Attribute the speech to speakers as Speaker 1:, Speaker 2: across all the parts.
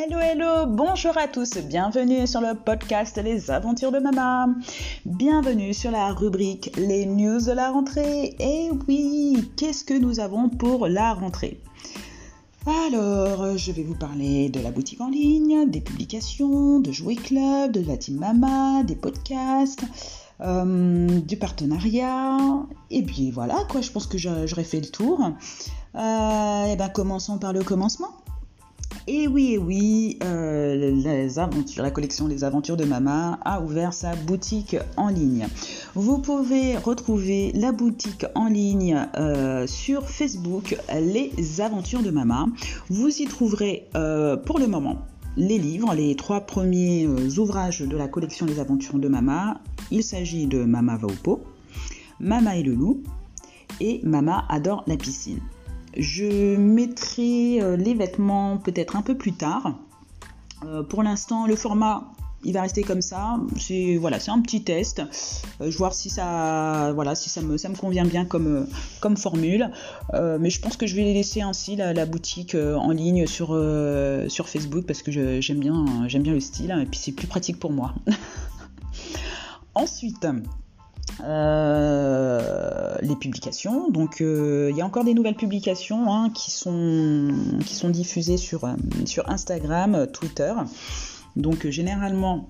Speaker 1: Hello, hello, bonjour à tous, bienvenue sur le podcast Les Aventures de Maman. Bienvenue sur la rubrique Les News de la rentrée. Et oui, qu'est-ce que nous avons pour la rentrée? Alors, je vais vous parler de la boutique en ligne, des publications, de Jouer Club, de la Team Mama, des podcasts, euh, du partenariat. Et puis voilà, quoi, je pense que j'aurais fait le tour. Euh, et ben, commençons par le commencement. Et oui, et oui, euh, la collection Les Aventures de Mama a ouvert sa boutique en ligne. Vous pouvez retrouver la boutique en ligne euh, sur Facebook, Les Aventures de Mama. Vous y trouverez euh, pour le moment les livres, les trois premiers ouvrages de la collection Les Aventures de Mama. Il s'agit de Mama va au pot, Mama et le loup et Mama adore la piscine. Je mettrai euh, les vêtements peut-être un peu plus tard. Euh, pour l'instant, le format il va rester comme ça. C'est voilà, c'est un petit test. Euh, je voir si ça, voilà, si ça me, ça me convient bien comme, comme formule. mais je pense que je vais laisser ainsi la, boutique en ligne sur, sur Facebook parce que j'aime bien, j'aime bien le style et puis c'est plus pratique pour moi. Ensuite, euh, les publications. Donc euh, il y a encore des nouvelles publications hein, qui, sont, qui sont diffusées sur, euh, Instagram, Twitter. Donc généralement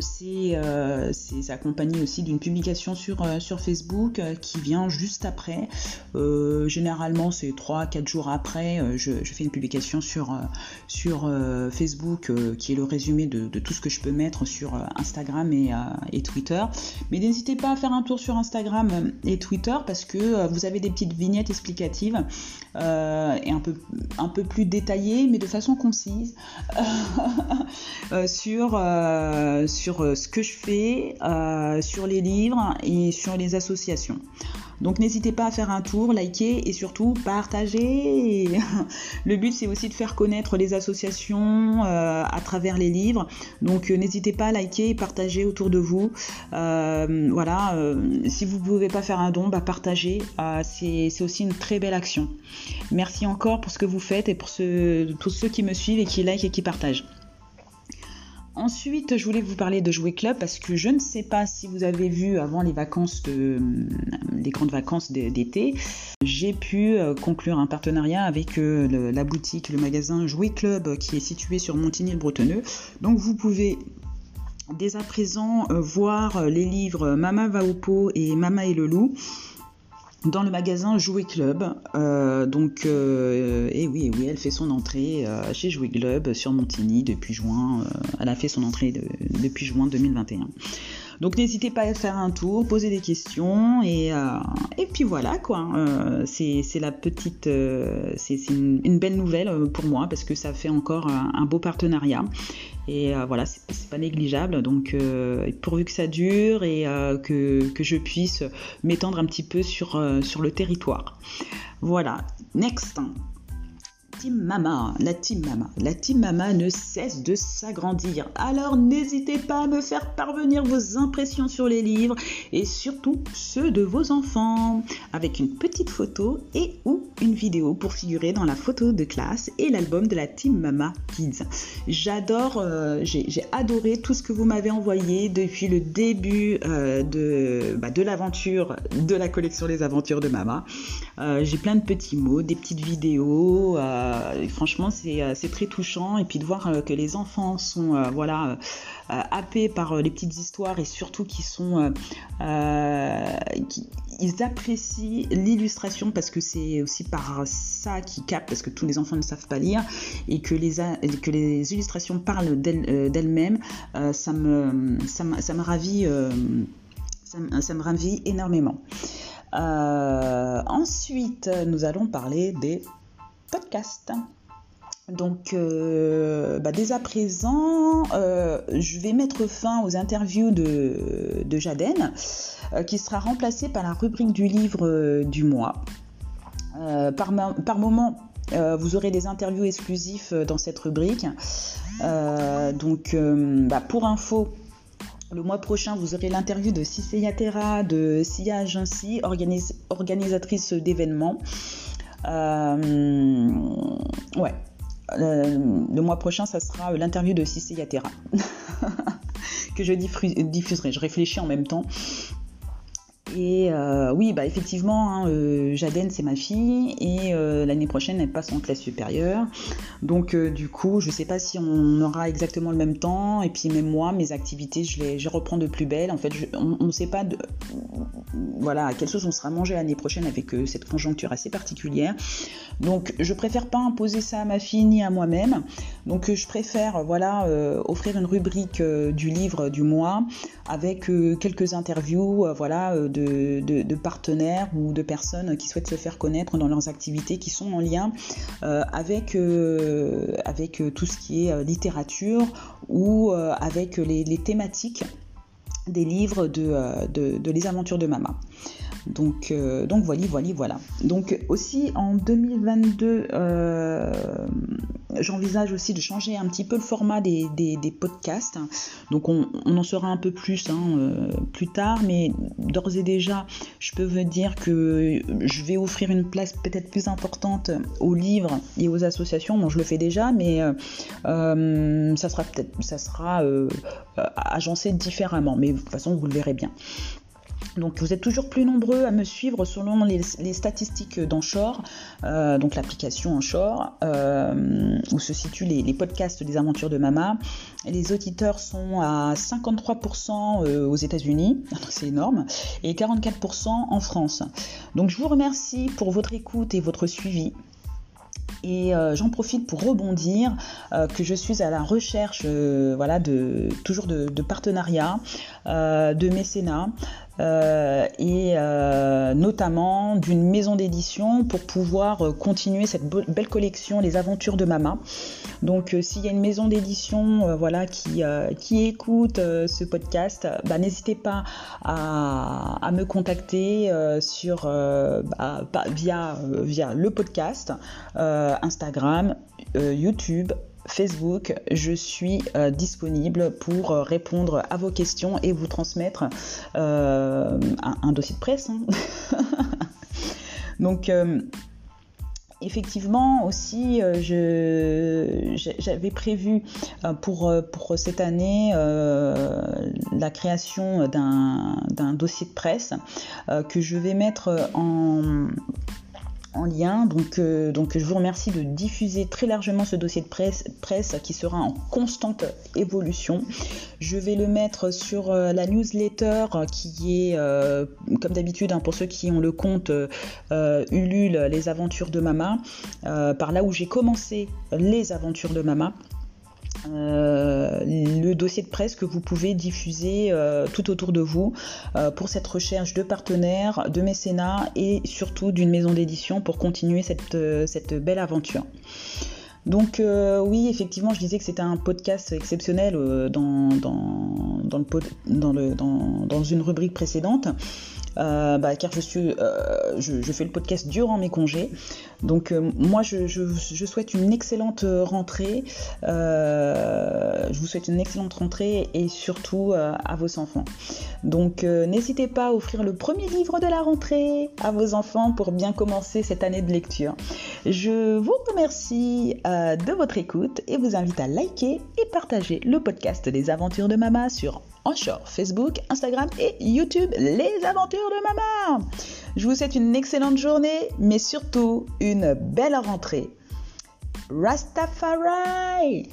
Speaker 1: c'est accompagné aussi d'une publication sur, euh, sur Facebook qui vient juste après. généralement, c'est 3-4 jours après, je, fais une publication sur, sur Facebook qui est le résumé de, tout ce que je peux mettre sur Instagram et, et Twitter. Mais n'hésitez pas à faire un tour sur Instagram et Twitter parce que vous avez des petites vignettes explicatives et un peu, un peu plus détaillées, mais de façon concise sur euh, ce que je fais, euh, sur les livres et sur les associations. Donc n'hésitez pas à faire un tour, liker et surtout partager. Le but c'est aussi de faire connaître les associations euh, à travers les livres. Donc n'hésitez pas à liker et partager autour de vous. voilà, si vous ne pouvez pas faire un don, bah, partagez. c'est aussi une très belle action. Merci encore pour ce que vous faites et pour tous ceux qui me suivent et qui like et qui partagent. Ensuite, je voulais vous parler de Jouer Club parce que je ne sais pas si vous avez vu avant les vacances les grandes vacances d'été, j'ai pu euh, conclure un partenariat avec euh, la boutique, le magasin Jouer Club qui est situé sur Montigny-le-Bretonneux. Donc vous pouvez dès à présent euh, voir les livres Mama va au pot et Mama et le loup dans le magasin Jouet Club. Euh, donc, euh, et oui, oui, elle fait son entrée euh, chez Jouet Club sur Montigny depuis juin. elle a fait son entrée depuis juin 2021. Donc n'hésitez pas à faire un tour, poser des questions et, et puis voilà quoi. c'est la petite, c'est une, belle nouvelle pour moi parce que ça fait encore un beau partenariat et euh, voilà, c'est pas négligeable. Donc, euh, pourvu que ça dure et euh, que, que, je puisse m'étendre un petit peu sur, sur le territoire. Voilà, next. Team Mama, la Team Mama. La Team Mama ne cesse de s'agrandir. Alors n'hésitez pas à me faire parvenir vos impressions sur les livres et surtout ceux de vos enfants avec une petite photo et ou une vidéo pour figurer dans la photo de classe et l'album de la Team Mama Kids. J'adore, euh, j'ai adoré tout ce que vous m'avez envoyé depuis le début euh, de, bah, de l'aventure de la collection Les Aventures de Mama. Euh, j'ai plein de petits mots, des petites vidéos. Franchement, euh, c'est très touchant. Et puis de voir euh, que les enfants sont voilà, happés par les petites histoires et surtout qu'ils sont. ils apprécient l'illustration parce que c'est aussi par ça qu'ils captent, parce que tous les enfants ne savent pas lire, et que les, que les illustrations parlent d'elles-mêmes, ça, me, ça, me, ravit. ça, me ravit énormément. ensuite, nous allons parler des podcast. Donc, euh, bah, dès à présent, euh, je vais mettre fin aux interviews de, de Jaden, euh, qui sera remplacée par la rubrique du livre du mois. par, moment, vous aurez des interviews exclusives dans cette rubrique. donc, bah, pour info, le mois prochain, vous aurez l'interview de Terra, de Sia Agency, organisatrice d'événements. Euh, ouais. le mois prochain, ça sera l'interview de Cissé Yatera que je diffuserai. Je réfléchis en même temps et euh, oui, bah effectivement, hein, euh, Jaden c'est ma fille et euh, l'année prochaine elle passe en classe supérieure. Donc du coup, je sais pas si on aura exactement le même temps et puis même moi, mes activités, je les, je reprends de plus belle. En fait, on ne sait pas voilà à quelle chose on sera mangé l'année prochaine avec cette conjoncture assez particulière. Donc je préfère pas imposer ça à ma fille ni à moi-même. Donc je préfère voilà offrir une rubrique du livre du mois avec quelques interviews, voilà de, partenaires ou de personnes qui souhaitent se faire connaître dans leurs activités qui sont en lien euh, avec, euh, avec tout ce qui est euh, littérature ou avec les, thématiques des livres de, de, Les Aventures de Mama. Donc, donc voilà, voilà, voilà. Donc aussi en 2022, j'envisage aussi de changer un petit peu le format des, podcasts. Donc on, en saura un peu plus hein, euh, plus tard, mais d'ores et déjà, je peux vous dire que je vais offrir une place peut-être plus importante aux livres et aux associations. Bon, je le fais déjà, mais euh, euh, ça sera peut-être ça sera agencé différemment. Mais de toute façon, vous le verrez bien. Donc vous êtes toujours plus nombreux à me suivre selon les, statistiques d'Anchor, euh, donc l'application Anchor, euh, où se situent les, podcasts des aventures de Mama. Les auditeurs sont à 53% euh, aux États-Unis, c'est énorme, et 44% en France. Donc je vous remercie pour votre écoute et votre suivi. Et j'en profite pour rebondir que je suis à la recherche voilà, de, toujours de, de partenariats, de mécénat, et euh, notamment d'une maison d'édition pour pouvoir euh, continuer cette belle collection Les Aventures de Mama. Donc s'il y a une maison d'édition voilà, qui, qui écoute ce podcast, bah, n'hésitez pas à, me contacter sur, bah, via, via le podcast, Instagram, YouTube, Facebook, je suis euh, disponible pour euh, répondre à vos questions et vous transmettre euh, un, dossier de presse. Hein. Donc, effectivement aussi j'avais prévu pour, pour cette année la création d'un dossier de presse que je vais mettre en en lien. Donc, euh, donc je vous remercie de diffuser très largement ce dossier de presse, presse qui sera en constante évolution. Je vais le mettre sur euh, la newsletter qui est, euh, comme d'habitude, hein, pour ceux qui ont le compte Ulule, les aventures de Mama, par là où j'ai commencé les aventures de Mama. Euh, le dossier de presse que vous pouvez diffuser euh, tout autour de vous euh, pour cette recherche de partenaires, de mécénat et surtout d'une maison d'édition pour continuer cette, belle aventure. Donc oui, effectivement, je disais que c'était un podcast exceptionnel dans une rubrique précédente. Euh, bah, car je, euh, je, fais le podcast durant mes congés. Donc euh, moi, je, souhaite une excellente rentrée. je vous souhaite une excellente rentrée et surtout à vos enfants. Donc n'hésitez pas à offrir le premier livre de la rentrée à vos enfants pour bien commencer cette année de lecture. Je vous remercie de votre écoute et vous invite à liker et partager le podcast des aventures de Mama sur short Facebook, Instagram et YouTube, les aventures de maman. Je vous souhaite une excellente journée, mais surtout une belle rentrée. Rastafari